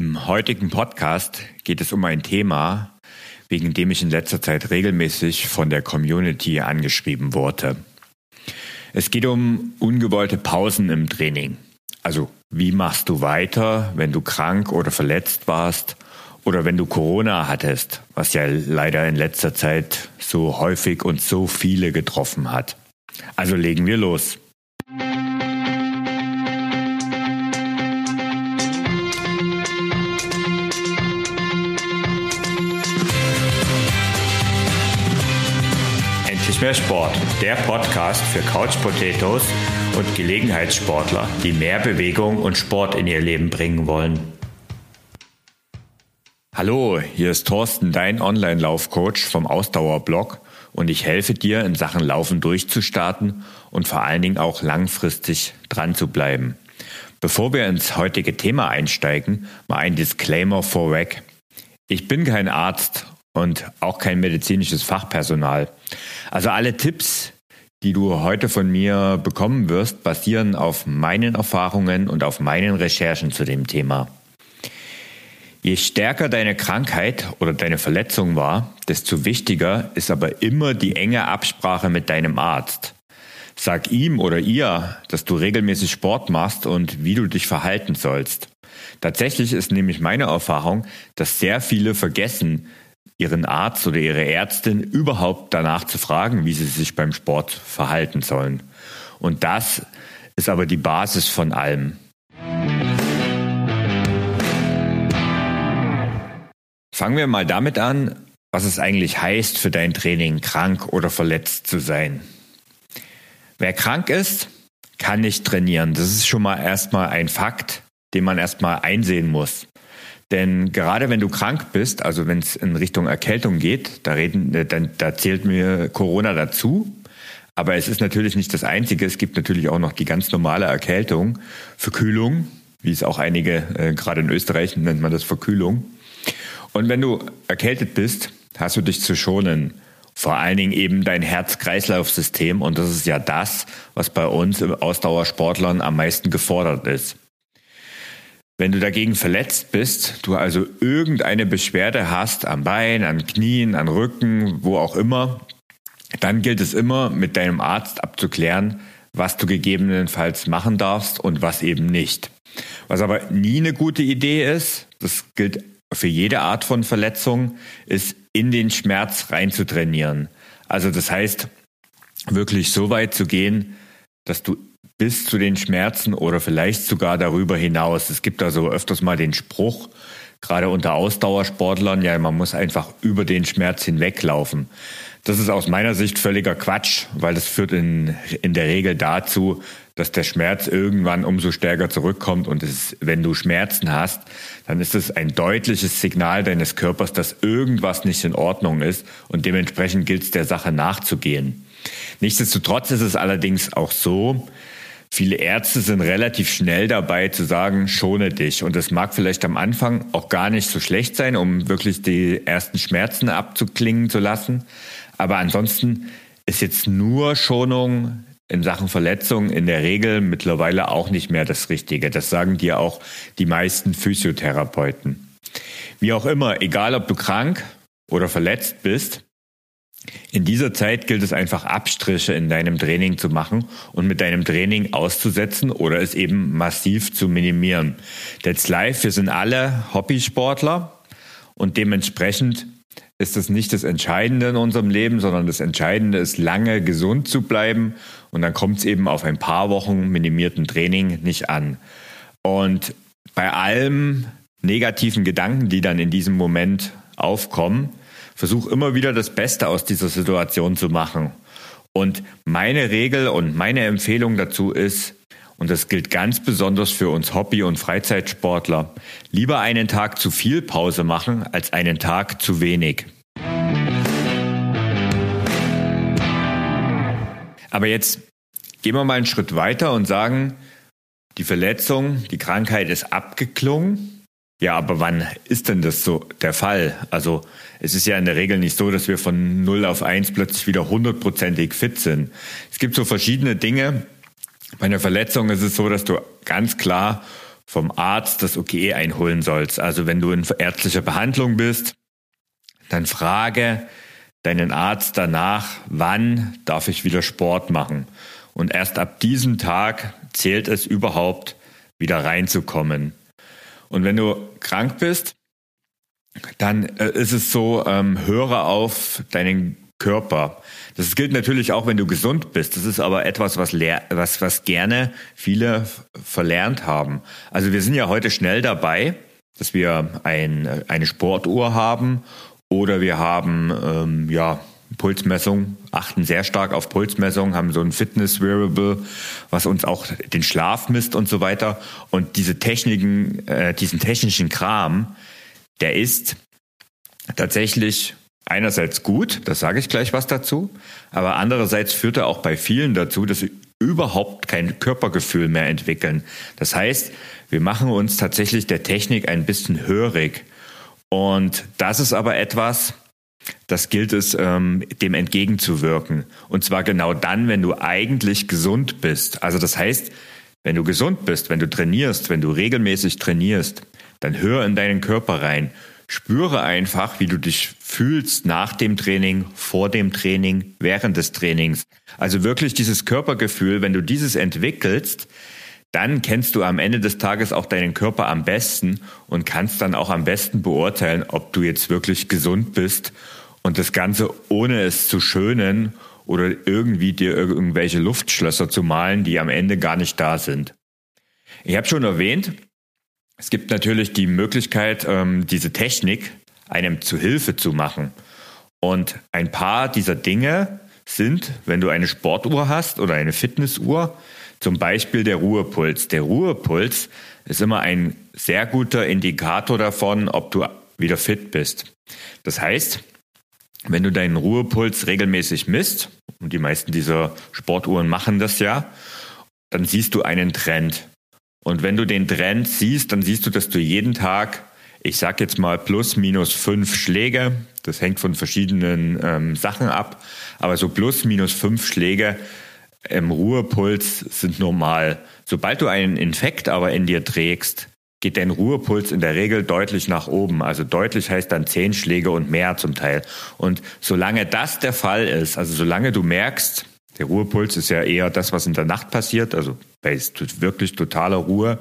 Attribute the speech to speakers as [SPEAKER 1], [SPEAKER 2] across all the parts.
[SPEAKER 1] Im heutigen Podcast geht es um ein Thema, wegen dem ich in letzter Zeit regelmäßig von der Community angeschrieben wurde. Es geht um ungewollte Pausen im Training. Also wie machst du weiter, wenn du krank oder verletzt warst oder wenn du Corona hattest, was ja leider in letzter Zeit so häufig und so viele getroffen hat. Also legen wir los. Mehr Sport, der Podcast für Couch Potatoes und Gelegenheitssportler, die mehr Bewegung und Sport in ihr Leben bringen wollen. Hallo, hier ist Thorsten, dein Online-Laufcoach vom Ausdauerblog und ich helfe dir in Sachen Laufen durchzustarten und vor allen Dingen auch langfristig dran zu bleiben. Bevor wir ins heutige Thema einsteigen, mal ein Disclaimer vorweg. Ich bin kein Arzt und auch kein medizinisches Fachpersonal. Also alle Tipps, die du heute von mir bekommen wirst, basieren auf meinen Erfahrungen und auf meinen Recherchen zu dem Thema. Je stärker deine Krankheit oder deine Verletzung war, desto wichtiger ist aber immer die enge Absprache mit deinem Arzt. Sag ihm oder ihr, dass du regelmäßig Sport machst und wie du dich verhalten sollst. Tatsächlich ist nämlich meine Erfahrung, dass sehr viele vergessen, ihren Arzt oder ihre Ärztin überhaupt danach zu fragen, wie sie sich beim Sport verhalten sollen. Und das ist aber die Basis von allem. Fangen wir mal damit an, was es eigentlich heißt für dein Training, krank oder verletzt zu sein. Wer krank ist, kann nicht trainieren. Das ist schon mal erstmal ein Fakt, den man erstmal einsehen muss. Denn gerade wenn du krank bist, also wenn es in Richtung Erkältung geht, da, reden, äh, dann, da zählt mir Corona dazu. Aber es ist natürlich nicht das Einzige. Es gibt natürlich auch noch die ganz normale Erkältung, Verkühlung, wie es auch einige, äh, gerade in Österreich nennt man das Verkühlung. Und wenn du erkältet bist, hast du dich zu schonen. Vor allen Dingen eben dein Herz-Kreislauf-System. Und das ist ja das, was bei uns Ausdauersportlern am meisten gefordert ist. Wenn du dagegen verletzt bist, du also irgendeine Beschwerde hast am Bein, an Knien, an Rücken, wo auch immer, dann gilt es immer mit deinem Arzt abzuklären, was du gegebenenfalls machen darfst und was eben nicht. Was aber nie eine gute Idee ist, das gilt für jede Art von Verletzung, ist in den Schmerz reinzutrainieren. Also das heißt, wirklich so weit zu gehen, dass du bis zu den Schmerzen oder vielleicht sogar darüber hinaus. Es gibt also öfters mal den Spruch, gerade unter Ausdauersportlern, ja, man muss einfach über den Schmerz hinweglaufen. Das ist aus meiner Sicht völliger Quatsch, weil das führt in, in der Regel dazu, dass der Schmerz irgendwann umso stärker zurückkommt und es, wenn du Schmerzen hast, dann ist es ein deutliches Signal deines Körpers, dass irgendwas nicht in Ordnung ist und dementsprechend gilt es der Sache nachzugehen. Nichtsdestotrotz ist es allerdings auch so, Viele Ärzte sind relativ schnell dabei zu sagen, schone dich. Und das mag vielleicht am Anfang auch gar nicht so schlecht sein, um wirklich die ersten Schmerzen abzuklingen zu lassen. Aber ansonsten ist jetzt nur Schonung in Sachen Verletzung in der Regel mittlerweile auch nicht mehr das Richtige. Das sagen dir auch die meisten Physiotherapeuten. Wie auch immer, egal ob du krank oder verletzt bist, in dieser Zeit gilt es einfach Abstriche in deinem Training zu machen und mit deinem Training auszusetzen oder es eben massiv zu minimieren. That's live, wir sind alle Hobbysportler und dementsprechend ist das nicht das Entscheidende in unserem Leben, sondern das Entscheidende ist, lange gesund zu bleiben und dann kommt es eben auf ein paar Wochen minimierten Training nicht an. Und bei allem negativen Gedanken, die dann in diesem Moment aufkommen, versuch immer wieder das Beste aus dieser Situation zu machen. Und meine Regel und meine Empfehlung dazu ist, und das gilt ganz besonders für uns Hobby- und Freizeitsportler, lieber einen Tag zu viel Pause machen als einen Tag zu wenig. Aber jetzt gehen wir mal einen Schritt weiter und sagen, die Verletzung, die Krankheit ist abgeklungen ja, aber wann ist denn das so der Fall? Also es ist ja in der Regel nicht so, dass wir von 0 auf 1 plötzlich wieder hundertprozentig fit sind. Es gibt so verschiedene Dinge. Bei einer Verletzung ist es so, dass du ganz klar vom Arzt das Okay einholen sollst. Also wenn du in ärztlicher Behandlung bist, dann frage deinen Arzt danach, wann darf ich wieder Sport machen. Und erst ab diesem Tag zählt es überhaupt, wieder reinzukommen. Und wenn du krank bist, dann äh, ist es so, ähm, höre auf deinen Körper. Das gilt natürlich auch, wenn du gesund bist. Das ist aber etwas, was, was, was gerne viele verlernt haben. Also wir sind ja heute schnell dabei, dass wir ein, eine Sportuhr haben oder wir haben ähm, ja Pulsmessung, achten sehr stark auf Pulsmessung, haben so ein Fitness-Wearable, was uns auch den Schlaf misst und so weiter. Und diese Techniken, äh, diesen technischen Kram, der ist tatsächlich einerseits gut, das sage ich gleich was dazu, aber andererseits führt er auch bei vielen dazu, dass sie überhaupt kein Körpergefühl mehr entwickeln. Das heißt, wir machen uns tatsächlich der Technik ein bisschen hörig. Und das ist aber etwas, das gilt es, ähm, dem entgegenzuwirken. Und zwar genau dann, wenn du eigentlich gesund bist. Also das heißt, wenn du gesund bist, wenn du trainierst, wenn du regelmäßig trainierst, dann hör in deinen Körper rein. Spüre einfach, wie du dich fühlst nach dem Training, vor dem Training, während des Trainings. Also wirklich dieses Körpergefühl, wenn du dieses entwickelst, dann kennst du am Ende des Tages auch deinen Körper am besten und kannst dann auch am besten beurteilen, ob du jetzt wirklich gesund bist und das Ganze ohne es zu schönen oder irgendwie dir irgendwelche Luftschlösser zu malen, die am Ende gar nicht da sind. Ich habe schon erwähnt, es gibt natürlich die Möglichkeit, ähm, diese Technik einem zu Hilfe zu machen. Und ein paar dieser Dinge sind, wenn du eine Sportuhr hast oder eine Fitnessuhr, zum Beispiel der Ruhepuls. Der Ruhepuls ist immer ein sehr guter Indikator davon, ob du wieder fit bist. Das heißt, wenn du deinen Ruhepuls regelmäßig misst, und die meisten dieser Sportuhren machen das ja, dann siehst du einen Trend. Und wenn du den Trend siehst, dann siehst du, dass du jeden Tag, ich sag jetzt mal plus minus fünf Schläge, das hängt von verschiedenen ähm, Sachen ab, aber so plus minus fünf Schläge im Ruhepuls sind normal. Sobald du einen Infekt aber in dir trägst, geht dein Ruhepuls in der Regel deutlich nach oben. Also deutlich heißt dann zehn Schläge und mehr zum Teil. Und solange das der Fall ist, also solange du merkst, der Ruhepuls ist ja eher das, was in der Nacht passiert, also bei wirklich totaler Ruhe.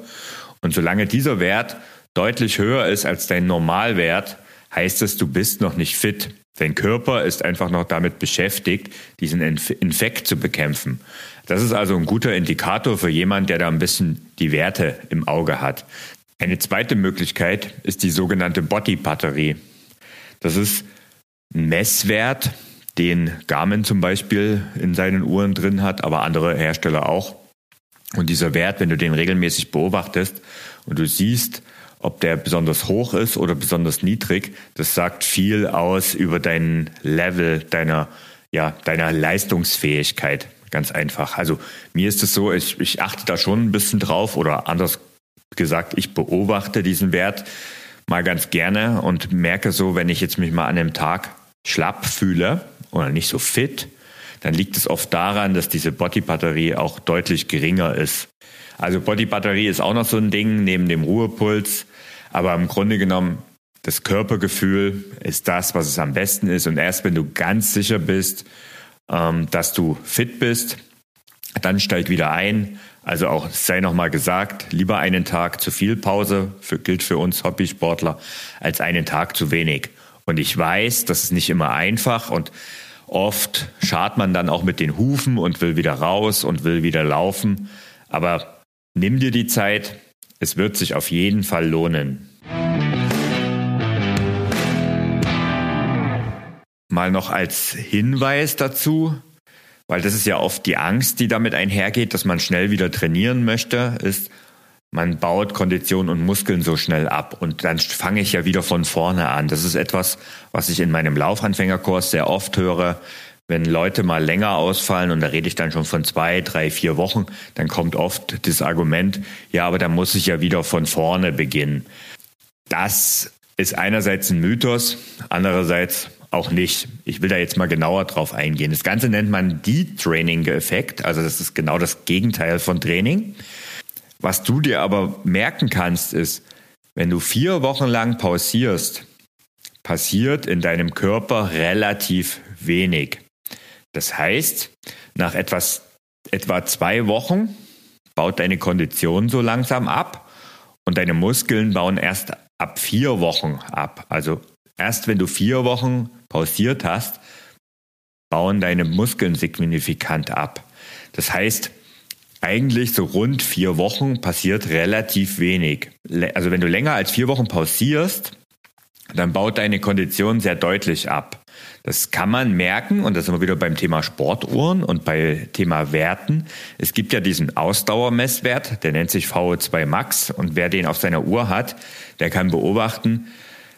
[SPEAKER 1] Und solange dieser Wert deutlich höher ist als dein Normalwert, heißt es, du bist noch nicht fit. Dein Körper ist einfach noch damit beschäftigt, diesen Infekt zu bekämpfen. Das ist also ein guter Indikator für jemanden, der da ein bisschen die Werte im Auge hat. Eine zweite Möglichkeit ist die sogenannte Body-Batterie. Das ist ein Messwert, den Garmin zum Beispiel in seinen Uhren drin hat, aber andere Hersteller auch. Und dieser Wert, wenn du den regelmäßig beobachtest und du siehst, ob der besonders hoch ist oder besonders niedrig, das sagt viel aus über dein Level deiner, ja, deiner Leistungsfähigkeit. Ganz einfach. Also mir ist es so, ich, ich achte da schon ein bisschen drauf oder anders gesagt, ich beobachte diesen Wert mal ganz gerne und merke so, wenn ich jetzt mich mal an einem Tag schlapp fühle oder nicht so fit, dann liegt es oft daran, dass diese Body-Batterie auch deutlich geringer ist. Also Body-Batterie ist auch noch so ein Ding neben dem Ruhepuls. Aber im Grunde genommen, das Körpergefühl ist das, was es am besten ist. Und erst wenn du ganz sicher bist, ähm, dass du fit bist, dann steig wieder ein. Also auch sei nochmal gesagt, lieber einen Tag zu viel Pause, für, gilt für uns Hobbysportler, als einen Tag zu wenig. Und ich weiß, das ist nicht immer einfach und oft schart man dann auch mit den Hufen und will wieder raus und will wieder laufen. Aber nimm dir die Zeit, es wird sich auf jeden Fall lohnen. Mal noch als Hinweis dazu, weil das ist ja oft die Angst, die damit einhergeht, dass man schnell wieder trainieren möchte, ist, man baut Kondition und Muskeln so schnell ab und dann fange ich ja wieder von vorne an. Das ist etwas, was ich in meinem Laufanfängerkurs sehr oft höre wenn Leute mal länger ausfallen, und da rede ich dann schon von zwei, drei, vier Wochen, dann kommt oft das Argument, ja, aber da muss ich ja wieder von vorne beginnen. Das ist einerseits ein Mythos, andererseits auch nicht. Ich will da jetzt mal genauer drauf eingehen. Das Ganze nennt man Detraining-Effekt, also das ist genau das Gegenteil von Training. Was du dir aber merken kannst, ist, wenn du vier Wochen lang pausierst, passiert in deinem Körper relativ wenig. Das heißt, nach etwas, etwa zwei Wochen baut deine Kondition so langsam ab und deine Muskeln bauen erst ab vier Wochen ab. Also erst wenn du vier Wochen pausiert hast, bauen deine Muskeln signifikant ab. Das heißt, eigentlich so rund vier Wochen passiert relativ wenig. Also wenn du länger als vier Wochen pausierst, dann baut deine Kondition sehr deutlich ab. Das kann man merken und das sind wir wieder beim Thema Sportuhren und bei Thema Werten. Es gibt ja diesen Ausdauermesswert, der nennt sich VO2 Max und wer den auf seiner Uhr hat, der kann beobachten,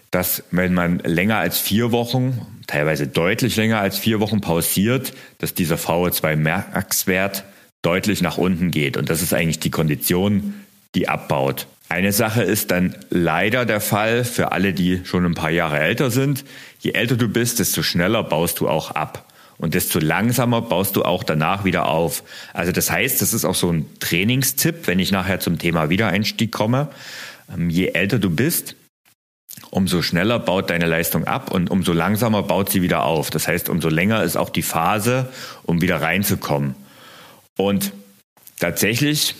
[SPEAKER 1] dass wenn man länger als vier Wochen, teilweise deutlich länger als vier Wochen pausiert, dass dieser VO2 Max-Wert deutlich nach unten geht. Und das ist eigentlich die Kondition, die abbaut. Eine Sache ist dann leider der Fall für alle, die schon ein paar Jahre älter sind. Je älter du bist, desto schneller baust du auch ab. Und desto langsamer baust du auch danach wieder auf. Also das heißt, das ist auch so ein Trainingstipp, wenn ich nachher zum Thema Wiedereinstieg komme. Ähm, je älter du bist, umso schneller baut deine Leistung ab und umso langsamer baut sie wieder auf. Das heißt, umso länger ist auch die Phase, um wieder reinzukommen. Und tatsächlich,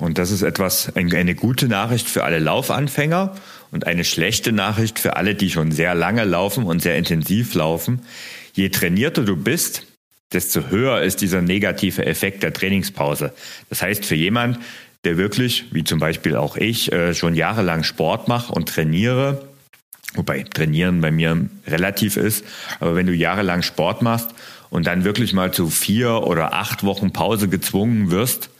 [SPEAKER 1] und das ist etwas, eine gute Nachricht für alle Laufanfänger und eine schlechte Nachricht für alle, die schon sehr lange laufen und sehr intensiv laufen. Je trainierter du bist, desto höher ist dieser negative Effekt der Trainingspause. Das heißt, für jemand, der wirklich, wie zum Beispiel auch ich, äh, schon jahrelang Sport mache und trainiere, wobei Trainieren bei mir relativ ist, aber wenn du jahrelang Sport machst und dann wirklich mal zu vier oder acht Wochen Pause gezwungen wirst,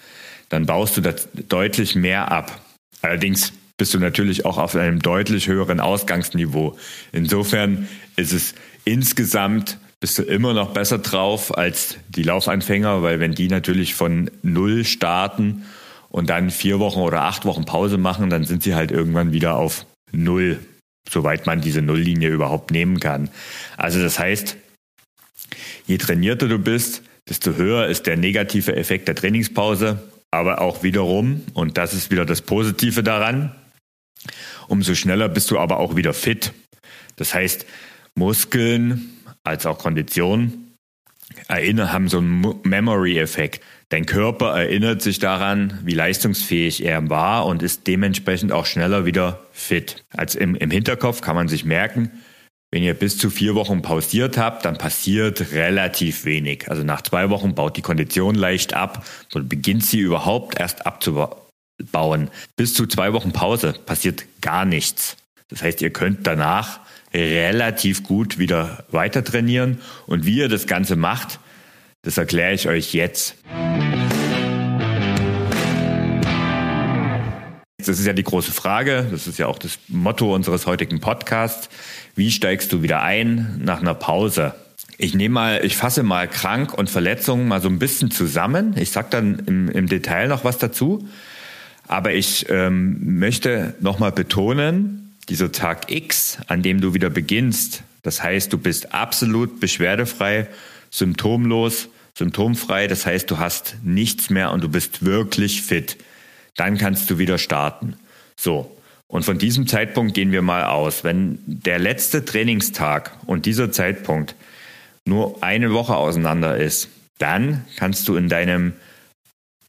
[SPEAKER 1] dann baust du das deutlich mehr ab. Allerdings bist du natürlich auch auf einem deutlich höheren Ausgangsniveau. Insofern ist es insgesamt bist du immer noch besser drauf als die Laufanfänger, weil wenn die natürlich von Null starten und dann vier Wochen oder acht Wochen Pause machen, dann sind sie halt irgendwann wieder auf Null, soweit man diese Nulllinie überhaupt nehmen kann. Also das heißt, je trainierter du bist, desto höher ist der negative Effekt der Trainingspause. Aber auch wiederum, und das ist wieder das Positive daran, umso schneller bist du aber auch wieder fit. Das heißt, Muskeln als auch Kondition erinnern, haben so einen Memory-Effekt. Dein Körper erinnert sich daran, wie leistungsfähig er war und ist dementsprechend auch schneller wieder fit. Als im, im Hinterkopf kann man sich merken, wenn ihr bis zu vier Wochen pausiert habt, dann passiert relativ wenig. Also nach zwei Wochen baut die Kondition leicht ab und beginnt sie überhaupt erst abzubauen. Bis zu zwei Wochen Pause passiert gar nichts. Das heißt, ihr könnt danach relativ gut wieder weiter trainieren. Und wie ihr das Ganze macht, das erkläre ich euch jetzt. Das ist ja die große Frage, das ist ja auch das Motto unseres heutigen Podcasts. Wie steigst du wieder ein nach einer Pause? Ich nehme mal, ich fasse mal krank und Verletzungen mal so ein bisschen zusammen. Ich sage dann im, im, Detail noch was dazu. Aber ich ähm, möchte nochmal betonen, dieser Tag X, an dem du wieder beginnst, das heißt, du bist absolut beschwerdefrei, symptomlos, symptomfrei, das heißt, du hast nichts mehr und du bist wirklich fit. Dann kannst du wieder starten. So. Und von diesem Zeitpunkt gehen wir mal aus. Wenn der letzte Trainingstag und dieser Zeitpunkt nur eine Woche auseinander ist, dann kannst du in deinem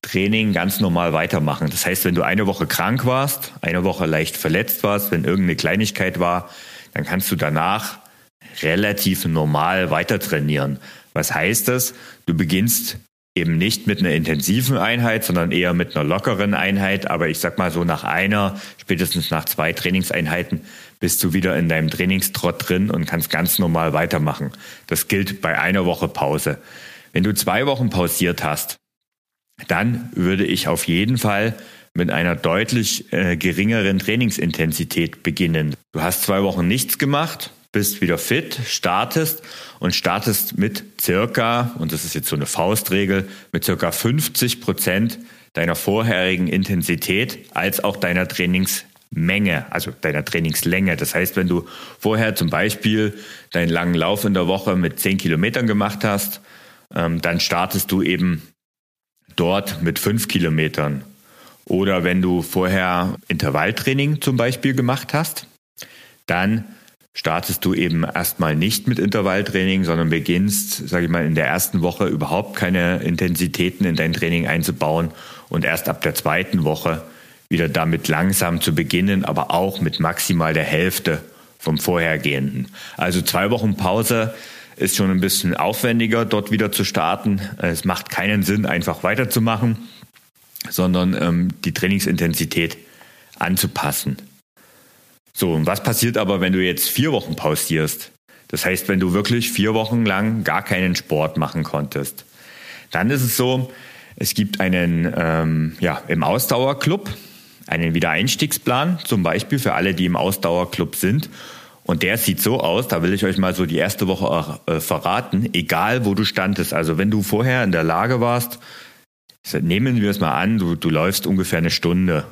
[SPEAKER 1] Training ganz normal weitermachen. Das heißt, wenn du eine Woche krank warst, eine Woche leicht verletzt warst, wenn irgendeine Kleinigkeit war, dann kannst du danach relativ normal weiter trainieren. Was heißt das? Du beginnst eben nicht mit einer intensiven Einheit, sondern eher mit einer lockeren Einheit. Aber ich sag mal so nach einer, spätestens nach zwei Trainingseinheiten bist du wieder in deinem Trainingstrott drin und kannst ganz normal weitermachen. Das gilt bei einer Woche Pause. Wenn du zwei Wochen pausiert hast, dann würde ich auf jeden Fall mit einer deutlich äh, geringeren Trainingsintensität beginnen. Du hast zwei Wochen nichts gemacht, bist wieder fit, startest und startest mit circa, und das ist jetzt so eine Faustregel, mit circa 50 Prozent deiner vorherigen Intensität als auch deiner Trainingsmenge, also deiner Trainingslänge. Das heißt, wenn du vorher zum Beispiel deinen langen Lauf in der Woche mit 10 Kilometern gemacht hast, ähm, dann startest du eben dort mit 5 Kilometern Oder wenn du vorher Intervalltraining zum Beispiel gemacht hast, dann startest du eben erstmal nicht mit Intervalltraining, sondern beginnst, sage ich mal, in der ersten Woche überhaupt keine Intensitäten in dein Training einzubauen und erst ab der zweiten Woche wieder damit langsam zu beginnen, aber auch mit maximal der Hälfte vom vorhergehenden. Also zwei Wochen Pause ist schon ein bisschen aufwendiger, dort wieder zu starten. Es macht keinen Sinn, einfach weiterzumachen, sondern ähm, die Trainingsintensität anzupassen. So, und was passiert aber, wenn du jetzt vier Wochen pausierst? Das heißt, wenn du wirklich vier Wochen lang gar keinen Sport machen konntest. Dann ist es so, es gibt einen, ähm, ja, im Ausdauerclub einen Wiedereinstiegsplan, zum Beispiel für alle, die im Ausdauerclub sind. Und der sieht so aus, da will ich euch mal so die erste Woche äh, verraten, egal wo du standest. Also wenn du vorher in der Lage warst, nehmen wir es mal an, du, du läufst ungefähr eine Stunde,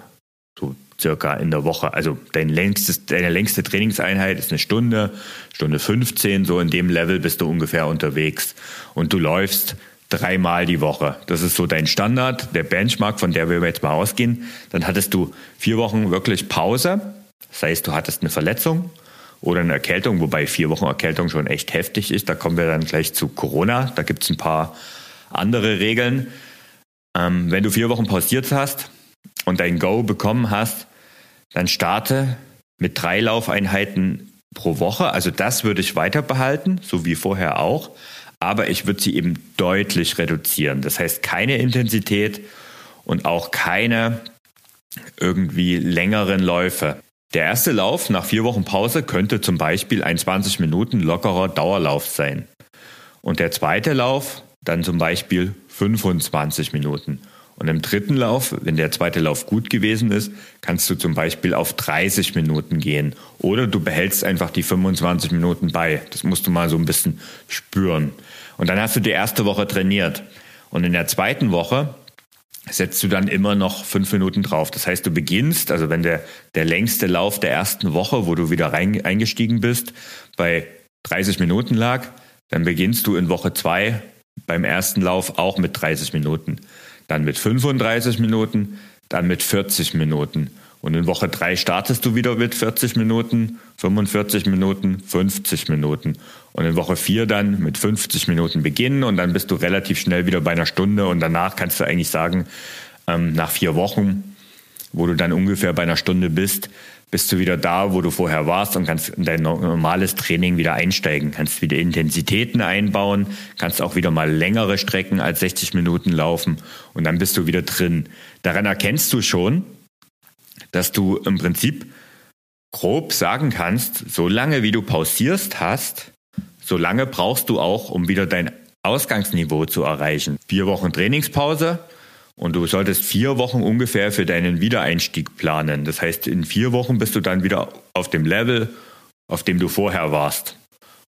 [SPEAKER 1] so circa in der Woche. Also dein längstes, deine längste Trainingseinheit ist eine Stunde, Stunde 15, so in dem Level bist du ungefähr unterwegs. Und du läufst dreimal die Woche. Das ist so dein Standard, der Benchmark, von der wir jetzt mal ausgehen. Dann hattest du vier Wochen wirklich Pause. Das heißt, du hattest eine Verletzung oder eine Erkältung, wobei vier Wochen Erkältung schon echt heftig ist. Da kommen wir dann gleich zu Corona. Da gibt es ein paar andere Regeln. Ähm, wenn du vier Wochen pausiert hast und dein Go bekommen hast, dann starte mit drei Laufeinheiten pro Woche. Also das würde ich weiter behalten, so wie vorher auch. Aber ich würde sie eben deutlich reduzieren. Das heißt keine Intensität und auch keine irgendwie längeren Läufe. Der erste Lauf nach vier Wochen Pause könnte zum Beispiel ein 20 Minuten lockerer Dauerlauf sein. Und der zweite Lauf dann zum Beispiel 25 Minuten. Und im dritten Lauf, wenn der zweite Lauf gut gewesen ist, kannst du zum Beispiel auf 30 Minuten gehen. Oder du behältst einfach die 25 Minuten bei. Das musst du mal so ein bisschen spüren. Und dann hast du die erste Woche trainiert. Und in der zweiten Woche setzt du dann immer noch fünf Minuten drauf. Das heißt, du beginnst, also wenn der, der längste Lauf der ersten Woche, wo du wieder rein, eingestiegen bist, bei 30 Minuten lag, dann beginnst du in Woche zwei beim ersten Lauf auch mit 30 Minuten dann mit 35 Minuten, dann mit 40 Minuten. Und in Woche 3 startest du wieder mit 40 Minuten, 45 Minuten, 50 Minuten. Und in Woche 4 dann mit 50 Minuten beginnen und dann bist du relativ schnell wieder bei einer Stunde und danach kannst du eigentlich sagen, ähm, nach vier Wochen, wo du dann ungefähr bei einer Stunde bist, bist du wieder da, wo du vorher warst und kannst in dein normales Training wieder einsteigen. Kannst wieder Intensitäten einbauen, kannst auch wieder mal längere Strecken als 60 Minuten laufen und dann bist du wieder drin. Daran erkennst du schon, dass du im Prinzip grob sagen kannst, so lange wie du pausierst hast, so lange brauchst du auch, um wieder dein Ausgangsniveau zu erreichen. Vier Wochen Trainingspause, und du solltest vier Wochen ungefähr für deinen Wiedereinstieg planen. Das heißt, in vier Wochen bist du dann wieder auf dem Level, auf dem du vorher warst.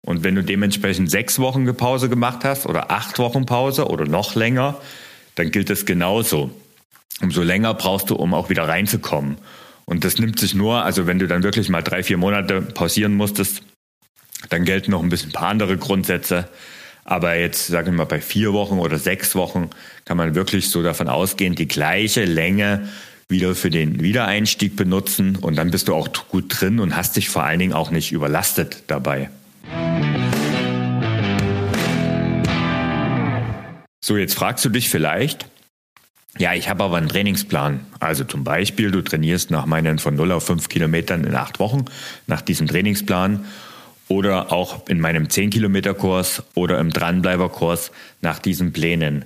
[SPEAKER 1] Und wenn du dementsprechend sechs Wochen Pause gemacht hast oder acht Wochen Pause oder noch länger, dann gilt es genauso. Umso länger brauchst du, um auch wieder reinzukommen. Und das nimmt sich nur, also wenn du dann wirklich mal drei, vier Monate pausieren musstest, dann gelten noch ein bisschen ein paar andere Grundsätze. Aber jetzt, sagen wir mal, bei vier Wochen oder sechs Wochen kann man wirklich so davon ausgehen, die gleiche Länge wieder für den Wiedereinstieg benutzen und dann bist du auch gut drin und hast dich vor allen Dingen auch nicht überlastet dabei. So, jetzt fragst du dich vielleicht, ja, ich habe aber einen Trainingsplan. Also zum Beispiel, du trainierst nach meinen von 0 auf 5 Kilometern in acht Wochen nach diesem Trainingsplan oder auch in meinem 10-Kilometer-Kurs oder im Dranbleiber-Kurs nach diesen Plänen.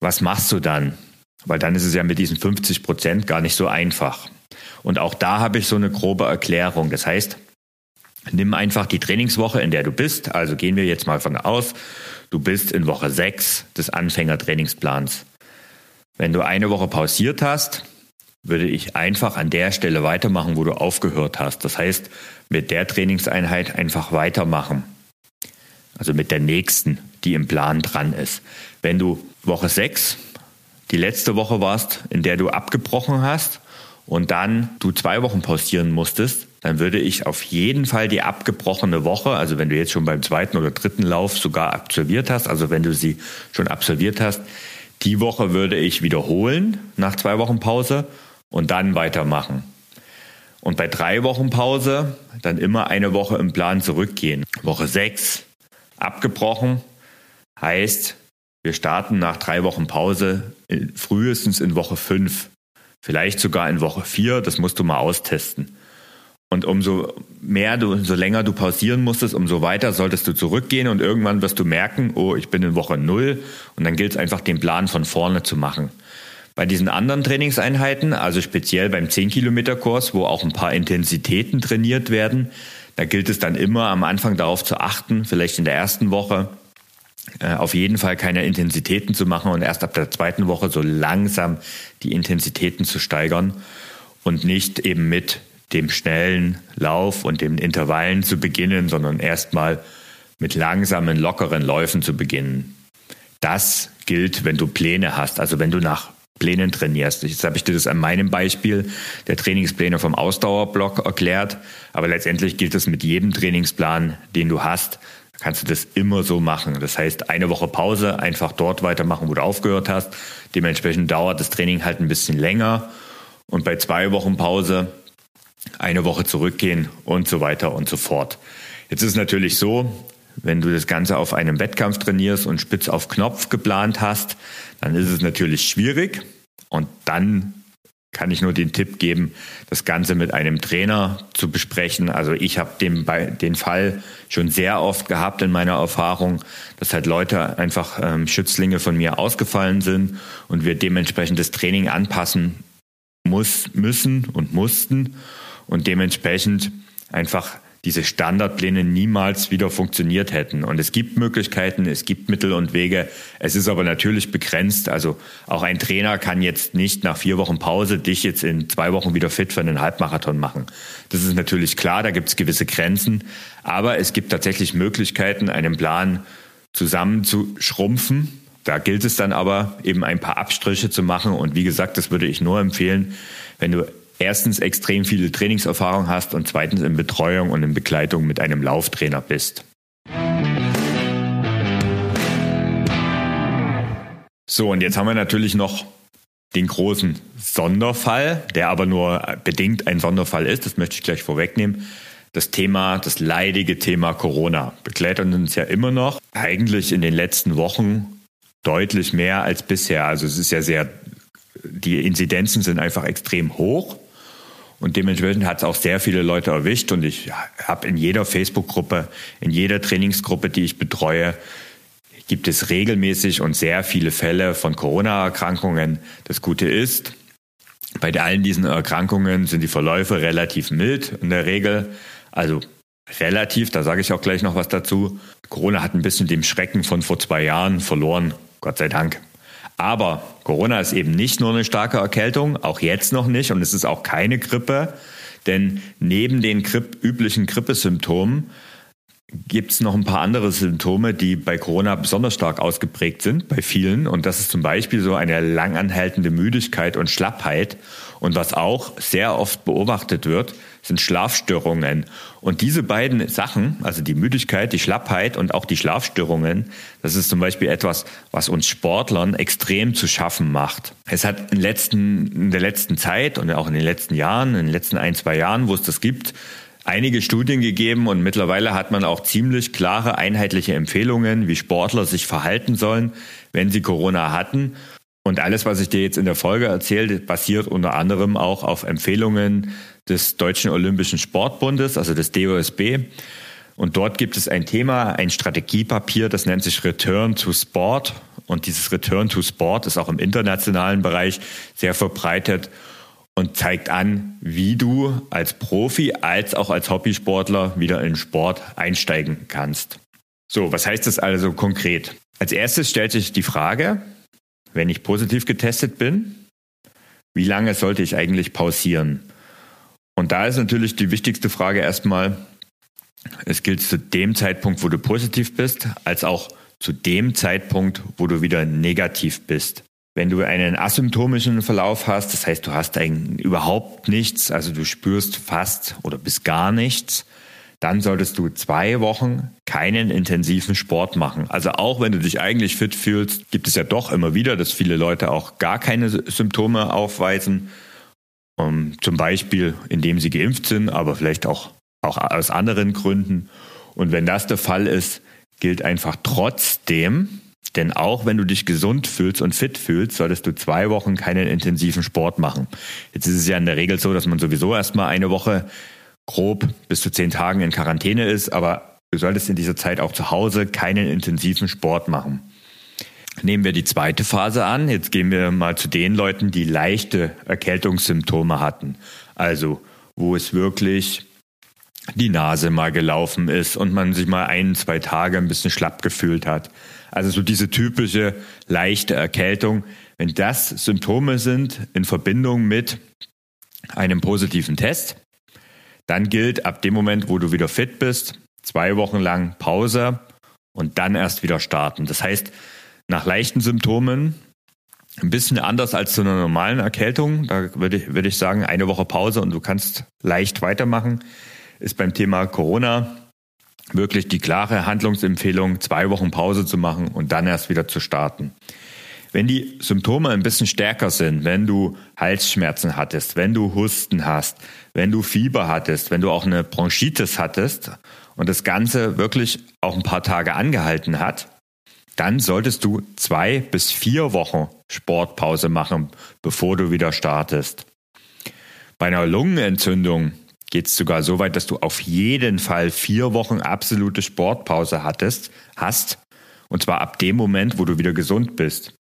[SPEAKER 1] Was machst du dann? Weil dann ist es ja mit diesen 50 Prozent gar nicht so einfach. Und auch da habe ich so eine grobe Erklärung. Das heißt, nimm einfach die Trainingswoche, in der du bist. Also gehen wir jetzt mal von aus, du bist in Woche 6 des Anfängertrainingsplans. Wenn du eine Woche pausiert hast, würde ich einfach an der Stelle weitermachen, wo du aufgehört hast. Das heißt, mit der Trainingseinheit einfach weitermachen. Also mit der nächsten, die im Plan dran ist. Wenn du Woche 6 die letzte Woche warst, in der du abgebrochen hast und dann du zwei Wochen pausieren musstest, dann würde ich auf jeden Fall die abgebrochene Woche, also wenn du jetzt schon beim zweiten oder dritten Lauf sogar absolviert hast, also wenn du sie schon absolviert hast, Die Woche würde ich wiederholen nach zwei Wochen Pause und dann weitermachen. Und bei drei Wochen Pause dann immer eine Woche im Plan zurückgehen. Woche sechs abgebrochen heißt, wir starten nach drei Wochen Pause frühestens in Woche fünf, vielleicht sogar in Woche vier. Das musst du mal austesten. Und umso mehr du, umso länger du pausieren musstest, umso weiter solltest du zurückgehen und irgendwann wirst du merken, oh, ich bin in Woche null und dann gilt es einfach, den Plan von vorne zu machen. Bei diesen anderen Trainingseinheiten, also speziell beim 10-Kilometer-Kurs, wo auch ein paar Intensitäten trainiert werden, da gilt es dann immer am Anfang darauf zu achten, vielleicht in der ersten Woche äh, auf jeden Fall keine Intensitäten zu machen und erst ab der zweiten Woche so langsam die Intensitäten zu steigern und nicht eben mit dem schnellen Lauf und den Intervallen zu beginnen, sondern erstmal mit langsamen, lockeren Läufen zu beginnen. Das gilt, wenn du Pläne hast, also wenn du nach Plänen trainierst. Jetzt habe ich dir das an meinem Beispiel der Trainingspläne vom Ausdauerblock erklärt, aber letztendlich gilt es mit jedem Trainingsplan, den du hast, kannst du das immer so machen. Das heißt, eine Woche Pause, einfach dort weitermachen, wo du aufgehört hast. Dementsprechend dauert das Training halt ein bisschen länger. Und bei zwei Wochen Pause eine Woche zurückgehen und so weiter und so fort. Jetzt ist es natürlich so, wenn du das Ganze auf einem Wettkampf trainierst und spitz auf Knopf geplant hast, dann ist es natürlich schwierig und dann kann ich nur den Tipp geben, das Ganze mit einem Trainer zu besprechen. Also ich habe den, den Fall schon sehr oft gehabt in meiner Erfahrung, dass halt Leute einfach ähm, Schützlinge von mir ausgefallen sind und wir dementsprechend das Training anpassen muss, müssen und mussten und dementsprechend einfach diese Standardpläne niemals wieder funktioniert hätten. Und es gibt Möglichkeiten, es gibt Mittel und Wege. Es ist aber natürlich begrenzt. Also auch ein Trainer kann jetzt nicht nach vier Wochen Pause dich jetzt in zwei Wochen wieder fit für einen Halbmarathon machen. Das ist natürlich klar, da gibt es gewisse Grenzen. Aber es gibt tatsächlich Möglichkeiten, einen Plan zusammenzuschrumpfen. Da gilt es dann aber eben ein paar Abstriche zu machen. Und wie gesagt, das würde ich nur empfehlen, wenn du erstens extrem viele Trainingserfahrung hast und zweitens in Betreuung und in Begleitung mit einem Lauftrainer bist. So, und jetzt haben wir natürlich noch den großen Sonderfall, der aber nur bedingt ein Sonderfall ist, das möchte ich gleich vorwegnehmen. Das Thema, das leidige Thema Corona begleitet uns ja immer noch, eigentlich in den letzten Wochen deutlich mehr als bisher. Also es ist ja sehr, die Inzidenzen sind einfach extrem hoch. Und dementsprechend hat es auch sehr viele Leute erwischt. Und ich habe in jeder Facebook-Gruppe, in jeder Trainingsgruppe, die ich betreue, gibt es regelmäßig und sehr viele Fälle von Corona-Erkrankungen. Das Gute ist, bei allen diesen Erkrankungen sind die Verläufe relativ mild in der Regel. Also relativ, da sage ich auch gleich noch was dazu. Corona hat ein bisschen dem Schrecken von vor zwei Jahren verloren, Gott sei Dank. Aber Corona ist eben nicht nur eine starke Erkältung, auch jetzt noch nicht, und es ist auch keine Grippe, denn neben den Gripp, üblichen Grippesymptomen gibt es noch ein paar andere Symptome, die bei Corona besonders stark ausgeprägt sind, bei vielen. Und das ist zum Beispiel so eine langanhaltende Müdigkeit und Schlappheit. Und was auch sehr oft beobachtet wird, sind Schlafstörungen. Und diese beiden Sachen, also die Müdigkeit, die Schlappheit und auch die Schlafstörungen, das ist zum Beispiel etwas, was uns Sportlern extrem zu schaffen macht. Es hat in, letzten, in der letzten Zeit und auch in den letzten Jahren, in den letzten ein, zwei Jahren, wo es das gibt, einige Studien gegeben und mittlerweile hat man auch ziemlich klare, einheitliche Empfehlungen, wie Sportler sich verhalten sollen, wenn sie Corona hatten. Und alles, was ich dir jetzt in der Folge erzähle, basiert unter anderem auch auf Empfehlungen des Deutschen Olympischen Sportbundes, also des DOSB. Und dort gibt es ein Thema, ein Strategiepapier, das nennt sich Return to Sport. Und dieses Return to Sport ist auch im internationalen Bereich sehr verbreitet und zeigt an, wie du als Profi als auch als Hobbysportler wieder in Sport einsteigen kannst. So, was heißt das also konkret? Als erstes stellt sich die Frage, wenn ich positiv getestet bin, wie lange sollte ich eigentlich pausieren? Und da ist natürlich die wichtigste Frage erstmal, es gilt zu dem Zeitpunkt, wo du positiv bist, als auch zu dem Zeitpunkt, wo du wieder negativ bist. Wenn du einen asymptomischen Verlauf hast, das heißt, du hast überhaupt nichts, also du spürst fast oder bis gar nichts, dann solltest du zwei Wochen keinen intensiven Sport machen. Also auch wenn du dich eigentlich fit fühlst, gibt es ja doch immer wieder, dass viele Leute auch gar keine Symptome aufweisen. Um, ähm, zum Beispiel, indem sie geimpft sind, aber vielleicht auch, auch aus anderen Gründen. Und wenn das der Fall ist, gilt einfach trotzdem, denn auch wenn du dich gesund fühlst und fit fühlst, solltest du zwei Wochen keinen intensiven Sport machen. Jetzt ist es ja in der Regel so, dass man sowieso erstmal eine Woche grob bis zu zehn Tagen in Quarantäne ist, aber du solltest in dieser Zeit auch zu Hause keinen intensiven Sport machen. Nehmen wir die zweite Phase an. Jetzt gehen wir mal zu den Leuten, die leichte Erkältungssymptome hatten. Also, wo es wirklich die Nase mal gelaufen ist und man sich mal ein, zwei Tage ein bisschen schlapp gefühlt hat. Also so diese typische leichte Erkältung. Wenn das Symptome sind in Verbindung mit einem positiven Test, dann gilt ab dem Moment, wo du wieder fit bist, zwei Wochen lang Pause und dann erst wieder starten. Das heißt, nach leichten Symptomen, ein bisschen anders als zu einer normalen Erkältung, da würde ich, würde ich sagen, eine Woche Pause und du kannst leicht weitermachen, ist beim Thema Corona wirklich die klare Handlungsempfehlung, zwei Wochen Pause zu machen und dann erst wieder zu starten. Wenn die Symptome ein bisschen stärker sind, wenn du Halsschmerzen hattest, wenn du Husten hast, wenn du Fieber hattest, wenn du auch eine Bronchitis hattest und das Ganze wirklich auch ein paar Tage angehalten hat, dann solltest du zwei bis vier Wochen Sportpause machen, bevor du wieder startest. Bei einer Lungenentzündung geht es sogar so weit, dass du auf jeden Fall vier Wochen absolute Sportpause hattest, hast, und zwar ab dem Moment, wo du wieder gesund bist.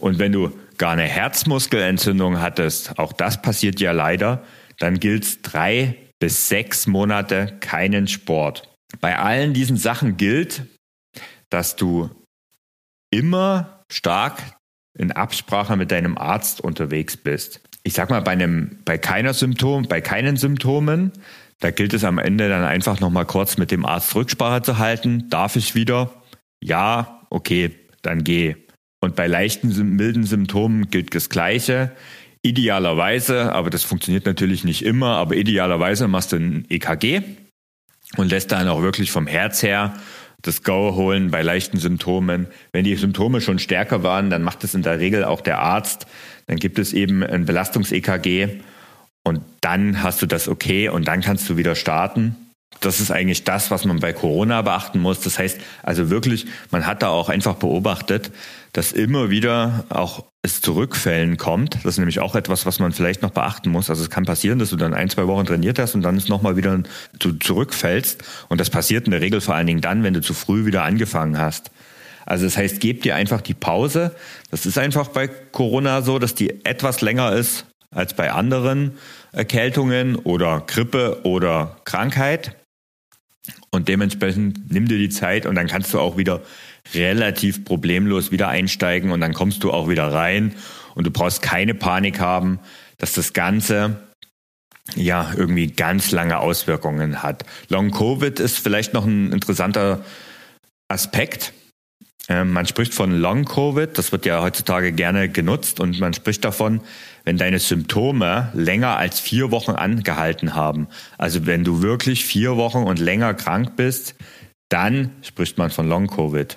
[SPEAKER 1] Und wenn du gar eine Herzmuskelentzündung hattest, auch das passiert ja leider, dann gilt es drei bis sechs Monate keinen Sport. Bei allen diesen Sachen gilt, dass du immer stark in Absprache mit deinem Arzt unterwegs bist. Ich sag mal, bei einem, bei keiner Symptom, bei keinen Symptomen, da gilt es am Ende dann einfach nochmal kurz mit dem Arzt Rücksprache zu halten. Darf ich wieder? Ja, okay, dann geh. Und bei leichten, milden Symptomen gilt das Gleiche. Idealerweise, aber das funktioniert natürlich nicht immer, aber idealerweise machst du ein EKG und lässt dann auch wirklich vom Herz her das Go holen bei leichten Symptomen. Wenn die Symptome schon stärker waren, dann macht es in der Regel auch der Arzt. Dann gibt es eben ein Belastungs-EKG und dann hast du das okay und dann kannst du wieder starten das ist eigentlich das, was man bei Corona beachten muss. Das heißt also wirklich, man hat da auch einfach beobachtet, dass immer wieder auch es zu Rückfällen kommt. Das ist nämlich auch etwas, was man vielleicht noch beachten muss. Also es kann passieren, dass du dann ein, zwei Wochen trainiert hast und dann ist nochmal wieder du zurückfällst. Und das passiert in der Regel vor allen Dingen dann, wenn du zu früh wieder angefangen hast. Also das heißt, gib dir einfach die Pause. Das ist einfach bei Corona so, dass die etwas länger ist als bei anderen Erkältungen oder Grippe oder Krankheit. Und dementsprechend nimm dir die Zeit und dann kannst du auch wieder relativ problemlos wieder einsteigen und dann kommst du auch wieder rein und du brauchst keine Panik haben, dass das Ganze ja irgendwie ganz lange Auswirkungen hat. Long Covid ist vielleicht noch ein interessanter Aspekt. Ähm, man spricht von Long Covid, das wird ja heutzutage gerne genutzt und man spricht davon, wenn deine Symptome länger als vier Wochen angehalten haben. Also wenn du wirklich vier Wochen und länger krank bist, dann spricht man von Long Covid.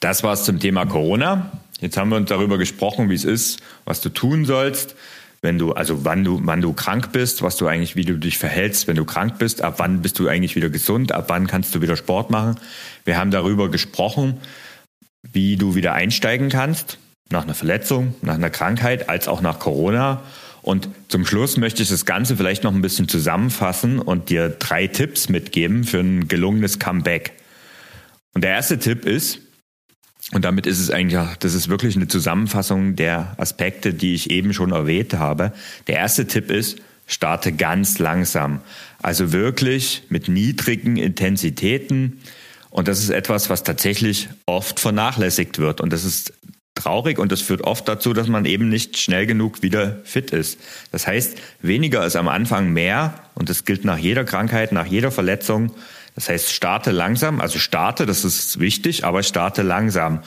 [SPEAKER 1] Das war's zum Thema Corona. Jetzt haben wir uns darüber gesprochen, wie es ist, was du tun sollst, wenn du, also wann du, wann du krank bist, was du eigentlich, wie du dich verhältst, wenn du krank bist, ab wann bist du eigentlich wieder gesund, ab wann kannst du wieder Sport machen. Wir haben darüber gesprochen, wie du wieder einsteigen kannst, nach einer Verletzung, nach einer Krankheit, als auch nach Corona. Und zum Schluss möchte ich das Ganze vielleicht noch ein bisschen zusammenfassen und dir drei Tipps mitgeben für ein gelungenes Comeback. Und der erste Tipp ist, und damit ist es eigentlich, das ist wirklich eine Zusammenfassung der Aspekte, die ich eben schon erwähnt habe. Der erste Tipp ist, starte ganz langsam. Also wirklich mit niedrigen Intensitäten, und das ist etwas, was tatsächlich oft vernachlässigt wird. Und das ist traurig und das führt oft dazu, dass man eben nicht schnell genug wieder fit ist. Das heißt, weniger ist am Anfang mehr und das gilt nach jeder Krankheit, nach jeder Verletzung. Das heißt, starte langsam, also starte, das ist wichtig, aber starte langsam.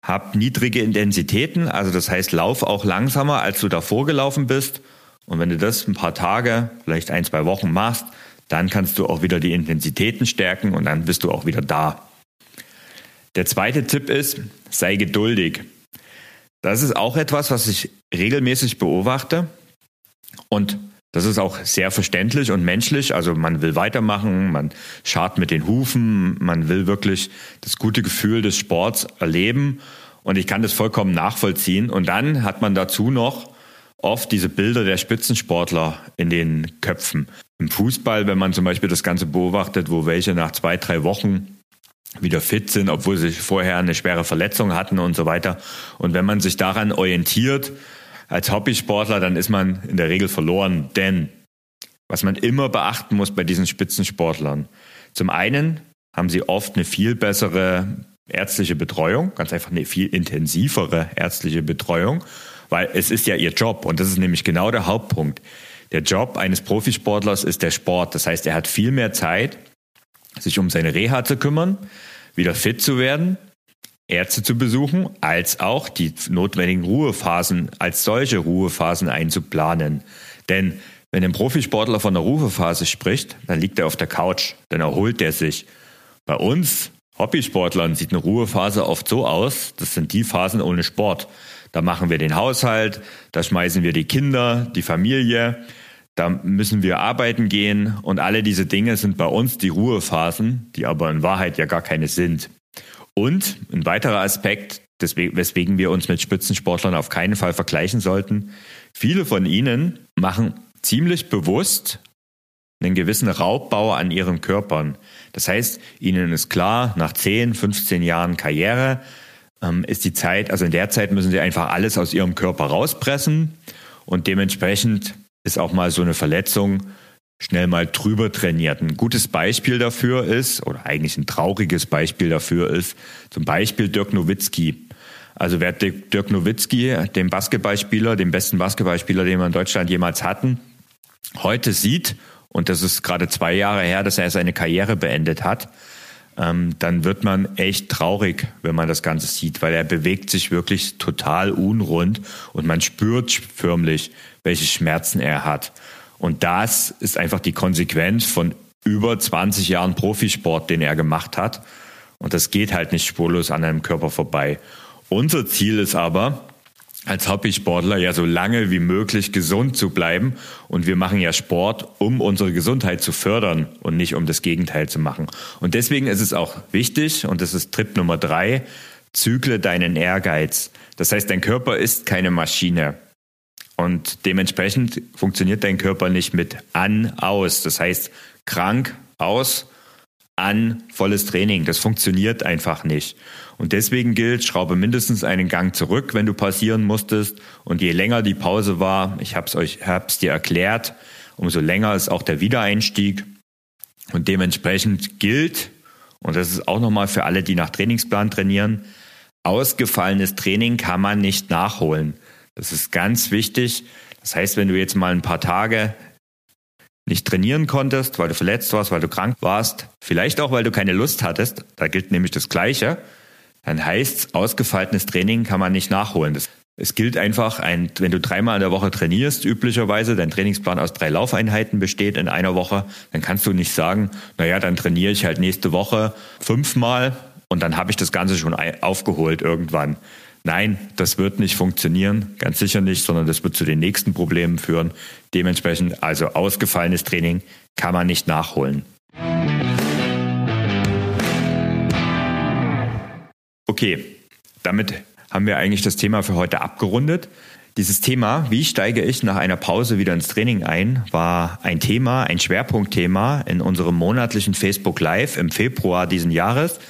[SPEAKER 1] Hab niedrige Intensitäten, also das heißt, lauf auch langsamer, als du davor gelaufen bist Und wenn du das ein paar Tage, vielleicht ein, zwei Wochen machst, dann kannst du auch wieder die Intensitäten stärken und dann bist du auch wieder da. Der zweite Tipp ist, sei geduldig. Das ist auch etwas, was ich regelmäßig beobachte und das ist auch sehr verständlich und menschlich. Also man will weitermachen, man schart mit den Hufen, man will wirklich das gute Gefühl des Sports erleben und ich kann das vollkommen nachvollziehen. Und dann hat man dazu noch oft diese Bilder der Spitzensportler in den Köpfen. Im Fußball, wenn man zum Beispiel das Ganze beobachtet, wo welche nach zwei, drei Wochen wieder fit sind, obwohl sie vorher eine schwere Verletzung hatten und so weiter. Und wenn man sich daran orientiert, als Hobbysportler, dann ist man in der Regel verloren. Denn was man immer beachten muss bei diesen Spitzensportlern, zum einen haben sie oft eine viel bessere ärztliche Betreuung, ganz einfach eine viel intensivere ärztliche Betreuung weil es ist ja ihr Job und das ist nämlich genau der Hauptpunkt. Der Job eines Profisportlers ist der Sport. Das heißt, er hat viel mehr Zeit, sich um seine Reha zu kümmern, wieder fit zu werden, Ärzte zu besuchen, als auch die notwendigen Ruhephasen als solche Ruhephasen einzuplanen. Denn wenn ein Profisportler von einer Ruhephase spricht, dann liegt er auf der Couch, dann erholt er sich. Bei uns Hobbysportlern sieht eine Ruhephase oft so aus, das sind die Phasen ohne Sport. Da machen wir den Haushalt, da schmeißen wir die Kinder, die Familie, da müssen wir arbeiten gehen und alle diese Dinge sind bei uns die Ruhephasen, die aber in Wahrheit ja gar keine sind. Und ein weiterer Aspekt, weswegen wir uns mit Spitzensportlern auf keinen Fall vergleichen sollten, viele von ihnen machen ziemlich bewusst einen gewissen Raubbau an ihren Körpern. Das heißt, ihnen ist klar, nach 10, 15 Jahren Karriere, ähm, ist die Zeit, also in der Zeit müssen sie einfach alles aus ihrem Körper rauspressen und dementsprechend ist auch mal so eine Verletzung schnell mal drüber trainiert. Ein gutes Beispiel dafür ist, oder eigentlich ein trauriges Beispiel dafür ist, zum Beispiel Dirk Nowitzki. Also wer Dirk Nowitzki, den Basketballspieler, den besten Basketballspieler, den wir in Deutschland jemals hatten, heute sieht, und das ist gerade zwei Jahre her, dass er seine Karriere beendet hat, ähm, dann wird man echt traurig, wenn man das Ganze sieht, weil er bewegt sich wirklich total unrund und man spürt förmlich, welche Schmerzen er hat. Und das ist einfach die Konsequenz von über 20 Jahren Profisport, den er gemacht hat. Und das geht halt nicht spurlos an einem Körper vorbei. Unser Ziel ist aber, als Hobbysportler ja so lange wie möglich gesund zu bleiben. Und wir machen ja Sport, um unsere Gesundheit zu fördern und nicht um das Gegenteil zu machen. Und deswegen ist es auch wichtig, und das ist Tipp Nummer drei, zügle deinen Ehrgeiz. Das heißt, dein Körper ist keine Maschine. Und dementsprechend funktioniert dein Körper nicht mit an, aus. Das heißt, krank, aus, an, volles Training. Das funktioniert einfach nicht. Und deswegen gilt, schraube mindestens einen Gang zurück, wenn du passieren musstest. Und je länger die Pause war, ich habe es euch, hab's dir erklärt, umso länger ist auch der Wiedereinstieg. Und dementsprechend gilt, und das ist auch nochmal für alle, die nach Trainingsplan trainieren, ausgefallenes Training kann man nicht nachholen. Das ist ganz wichtig. Das heißt, wenn du jetzt mal ein paar Tage nicht trainieren konntest, weil du verletzt warst, weil du krank warst, vielleicht auch, weil du keine Lust hattest, da gilt nämlich das Gleiche, dann heißt ausgefallenes Training kann man nicht nachholen. Das, es gilt einfach, ein, wenn du dreimal in der Woche trainierst, üblicherweise, dein Trainingsplan aus drei Laufeinheiten besteht in einer Woche, dann kannst du nicht sagen, naja, dann trainiere ich halt nächste Woche fünfmal und dann habe ich das Ganze schon aufgeholt irgendwann. Nein, das wird nicht funktionieren, ganz sicher nicht, sondern das wird zu den nächsten Problemen führen. Dementsprechend, also ausgefallenes Training kann man nicht nachholen. Okay, damit haben wir eigentlich das Thema für heute abgerundet. Dieses Thema, wie steige ich nach einer Pause wieder ins Training ein, war ein Thema, ein Schwerpunktthema in unserem monatlichen Facebook Live im Februar diesen Jahres.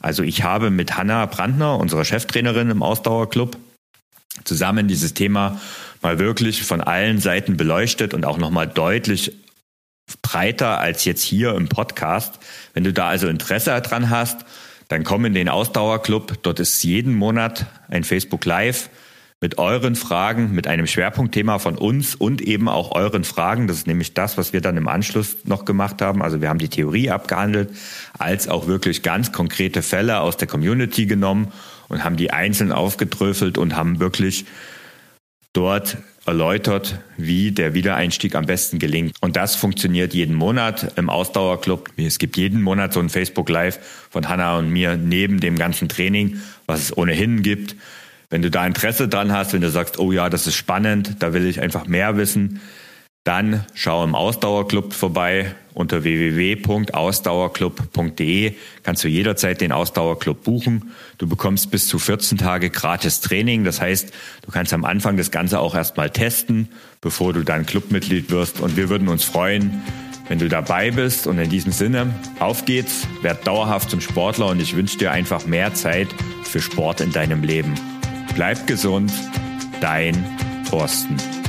[SPEAKER 1] Also ich habe mit Hanna Brandner, unserer Cheftrainerin im Ausdauerclub, zusammen dieses Thema mal wirklich von allen Seiten beleuchtet und auch nochmal deutlich breiter als jetzt hier im Podcast. Wenn du da also Interesse dran hast dann komm in den Ausdauerclub. Dort ist jeden Monat ein Facebook Live mit euren Fragen, mit einem Schwerpunktthema von uns und eben auch euren Fragen. Das ist nämlich das, was wir dann im Anschluss noch gemacht haben. Also wir haben die Theorie abgehandelt, als auch wirklich ganz konkrete Fälle aus der Community genommen und haben die einzeln aufgedröselt und haben wirklich dort erläutert, wie der Wiedereinstieg am besten gelingt. Und das funktioniert jeden Monat im Ausdauerclub. Es gibt jeden Monat so ein Facebook Live von Hanna und mir neben dem ganzen Training, was es ohnehin gibt. Wenn du da Interesse dran hast, wenn du sagst, oh ja, das ist spannend, da will ich einfach mehr wissen, dann schau im Ausdauerclub vorbei unter www.ausdauerclub.de. Kannst du jederzeit den Ausdauerclub buchen. Du bekommst bis zu 14 Tage gratis Training. Das heißt, du kannst am Anfang das Ganze auch erstmal testen, bevor du dann Clubmitglied wirst. Und wir würden uns freuen, wenn du dabei bist. Und in diesem Sinne, auf geht's, werd dauerhaft zum Sportler und ich wünsche dir einfach mehr Zeit für Sport in deinem Leben. Bleib gesund, dein Thorsten.